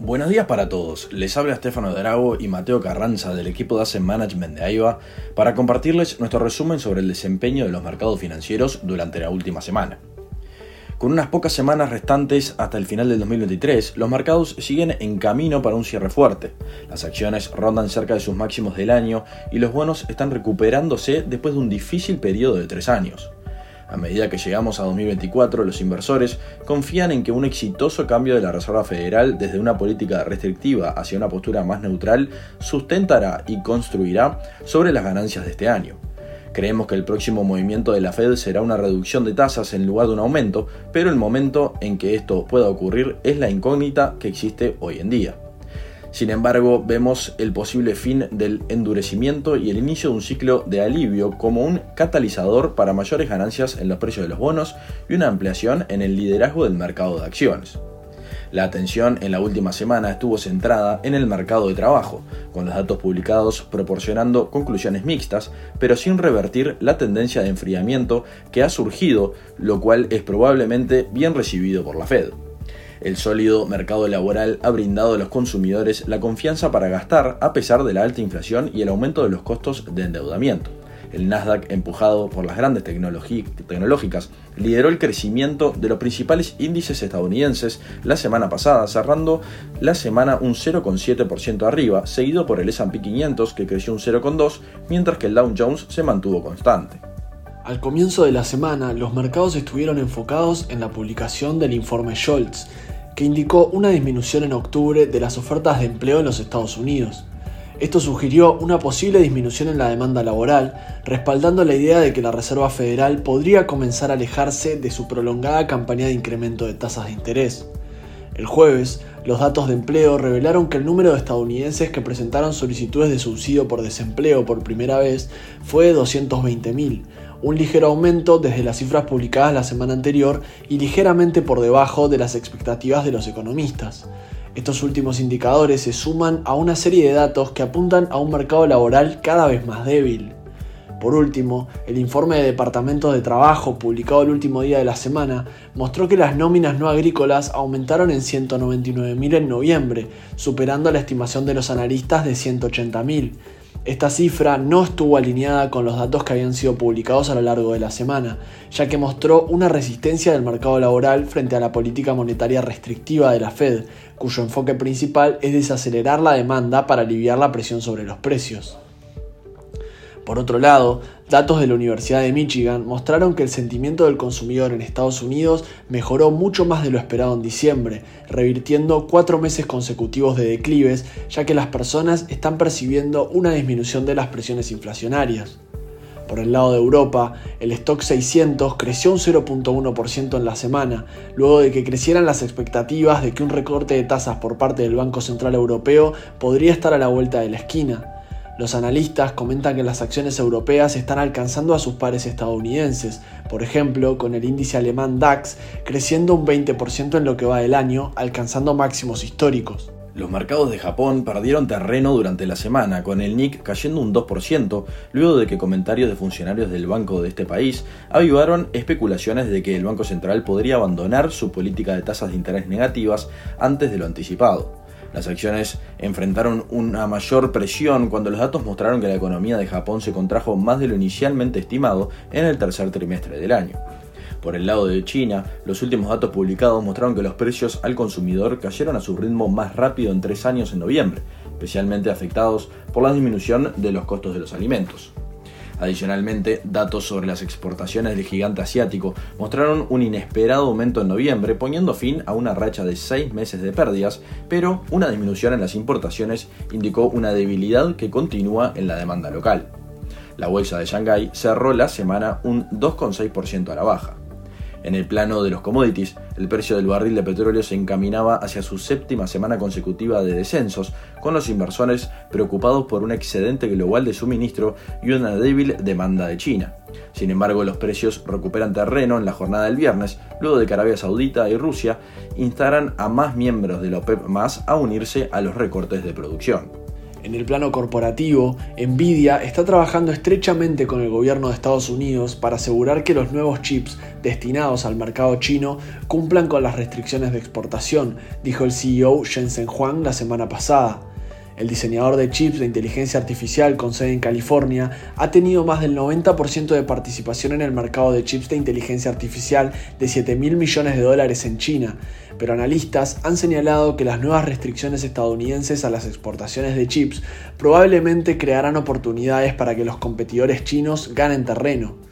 Buenos días para todos, les habla Estefano Drago y Mateo Carranza del equipo de Asset Management de AIBA para compartirles nuestro resumen sobre el desempeño de los mercados financieros durante la última semana. Con unas pocas semanas restantes hasta el final del 2023, los mercados siguen en camino para un cierre fuerte. Las acciones rondan cerca de sus máximos del año y los bonos están recuperándose después de un difícil periodo de tres años. A medida que llegamos a 2024, los inversores confían en que un exitoso cambio de la Reserva Federal desde una política restrictiva hacia una postura más neutral sustentará y construirá sobre las ganancias de este año. Creemos que el próximo movimiento de la Fed será una reducción de tasas en lugar de un aumento, pero el momento en que esto pueda ocurrir es la incógnita que existe hoy en día. Sin embargo, vemos el posible fin del endurecimiento y el inicio de un ciclo de alivio como un catalizador para mayores ganancias en los precios de los bonos y una ampliación en el liderazgo del mercado de acciones. La atención en la última semana estuvo centrada en el mercado de trabajo, con los datos publicados proporcionando conclusiones mixtas, pero sin revertir la tendencia de enfriamiento que ha surgido, lo cual es probablemente bien recibido por la Fed. El sólido mercado laboral ha brindado a los consumidores la confianza para gastar a pesar de la alta inflación y el aumento de los costos de endeudamiento. El Nasdaq, empujado por las grandes tecnológicas, lideró el crecimiento de los principales índices estadounidenses la semana pasada, cerrando la semana un 0,7% arriba, seguido por el S&P 500 que creció un 0,2%, mientras que el Dow Jones se mantuvo constante. Al comienzo de la semana, los mercados estuvieron enfocados en la publicación del informe Scholz, que indicó una disminución en octubre de las ofertas de empleo en los Estados Unidos. Esto sugirió una posible disminución en la demanda laboral, respaldando la idea de que la Reserva Federal podría comenzar a alejarse de su prolongada campaña de incremento de tasas de interés. El jueves, los datos de empleo revelaron que el número de estadounidenses que presentaron solicitudes de subsidio por desempleo por primera vez fue de 220.000, un ligero aumento desde las cifras publicadas la semana anterior y ligeramente por debajo de las expectativas de los economistas. Estos últimos indicadores se suman a una serie de datos que apuntan a un mercado laboral cada vez más débil. Por último, el informe de Departamento de Trabajo publicado el último día de la semana mostró que las nóminas no agrícolas aumentaron en 199.000 en noviembre, superando la estimación de los analistas de 180.000 esta cifra no estuvo alineada con los datos que habían sido publicados a lo largo de la semana, ya que mostró una resistencia del mercado laboral frente a la política monetaria restrictiva de la Fed, cuyo enfoque principal es desacelerar la demanda para aliviar la presión sobre los precios. Por otro lado, datos de la Universidad de Michigan mostraron que el sentimiento del consumidor en Estados Unidos mejoró mucho más de lo esperado en diciembre, revirtiendo cuatro meses consecutivos de declives, ya que las personas están percibiendo una disminución de las presiones inflacionarias. Por el lado de Europa, el stock 600 creció un 0.1% en la semana, luego de que crecieran las expectativas de que un recorte de tasas por parte del Banco Central Europeo podría estar a la vuelta de la esquina. Los analistas comentan que las acciones europeas están alcanzando a sus pares estadounidenses, por ejemplo, con el índice alemán DAX creciendo un 20% en lo que va del año, alcanzando máximos históricos. Los mercados de Japón perdieron terreno durante la semana, con el Nick cayendo un 2%, luego de que comentarios de funcionarios del banco de este país avivaron especulaciones de que el Banco Central podría abandonar su política de tasas de interés negativas antes de lo anticipado. Las acciones enfrentaron una mayor presión cuando los datos mostraron que la economía de Japón se contrajo más de lo inicialmente estimado en el tercer trimestre del año. Por el lado de China, los últimos datos publicados mostraron que los precios al consumidor cayeron a su ritmo más rápido en tres años en noviembre, especialmente afectados por la disminución de los costos de los alimentos. Adicionalmente, datos sobre las exportaciones del gigante asiático mostraron un inesperado aumento en noviembre, poniendo fin a una racha de seis meses de pérdidas, pero una disminución en las importaciones indicó una debilidad que continúa en la demanda local. La bolsa de Shanghái cerró la semana un 2,6% a la baja. En el plano de los commodities, el precio del barril de petróleo se encaminaba hacia su séptima semana consecutiva de descensos, con los inversores preocupados por un excedente global de suministro y una débil demanda de China. Sin embargo, los precios recuperan terreno en la jornada del viernes, luego de que Arabia Saudita y Rusia instaran a más miembros de la OPEP más a unirse a los recortes de producción. En el plano corporativo, Nvidia está trabajando estrechamente con el gobierno de Estados Unidos para asegurar que los nuevos chips destinados al mercado chino cumplan con las restricciones de exportación, dijo el CEO Jensen Huang la semana pasada. El diseñador de chips de inteligencia artificial con sede en California ha tenido más del 90% de participación en el mercado de chips de inteligencia artificial de 7 mil millones de dólares en China, pero analistas han señalado que las nuevas restricciones estadounidenses a las exportaciones de chips probablemente crearán oportunidades para que los competidores chinos ganen terreno.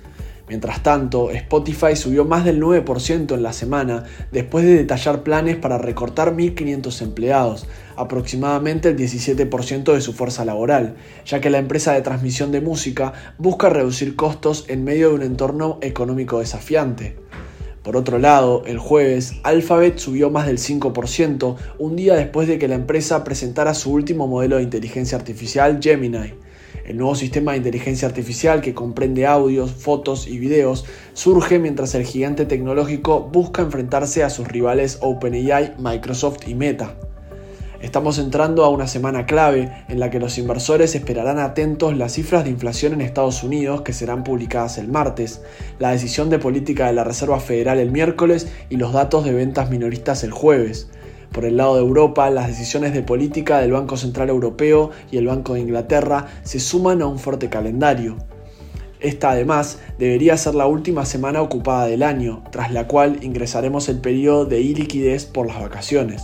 Mientras tanto, Spotify subió más del 9% en la semana después de detallar planes para recortar 1.500 empleados, aproximadamente el 17% de su fuerza laboral, ya que la empresa de transmisión de música busca reducir costos en medio de un entorno económico desafiante. Por otro lado, el jueves, Alphabet subió más del 5%, un día después de que la empresa presentara su último modelo de inteligencia artificial, Gemini. El nuevo sistema de inteligencia artificial que comprende audios, fotos y videos surge mientras el gigante tecnológico busca enfrentarse a sus rivales OpenAI, Microsoft y Meta. Estamos entrando a una semana clave en la que los inversores esperarán atentos las cifras de inflación en Estados Unidos que serán publicadas el martes, la decisión de política de la Reserva Federal el miércoles y los datos de ventas minoristas el jueves. Por el lado de Europa, las decisiones de política del Banco Central Europeo y el Banco de Inglaterra se suman a un fuerte calendario. Esta además debería ser la última semana ocupada del año, tras la cual ingresaremos el periodo de iliquidez por las vacaciones.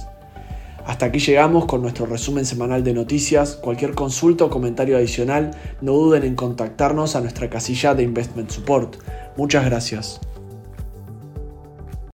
Hasta aquí llegamos con nuestro resumen semanal de noticias. Cualquier consulta o comentario adicional, no duden en contactarnos a nuestra casilla de Investment Support. Muchas gracias.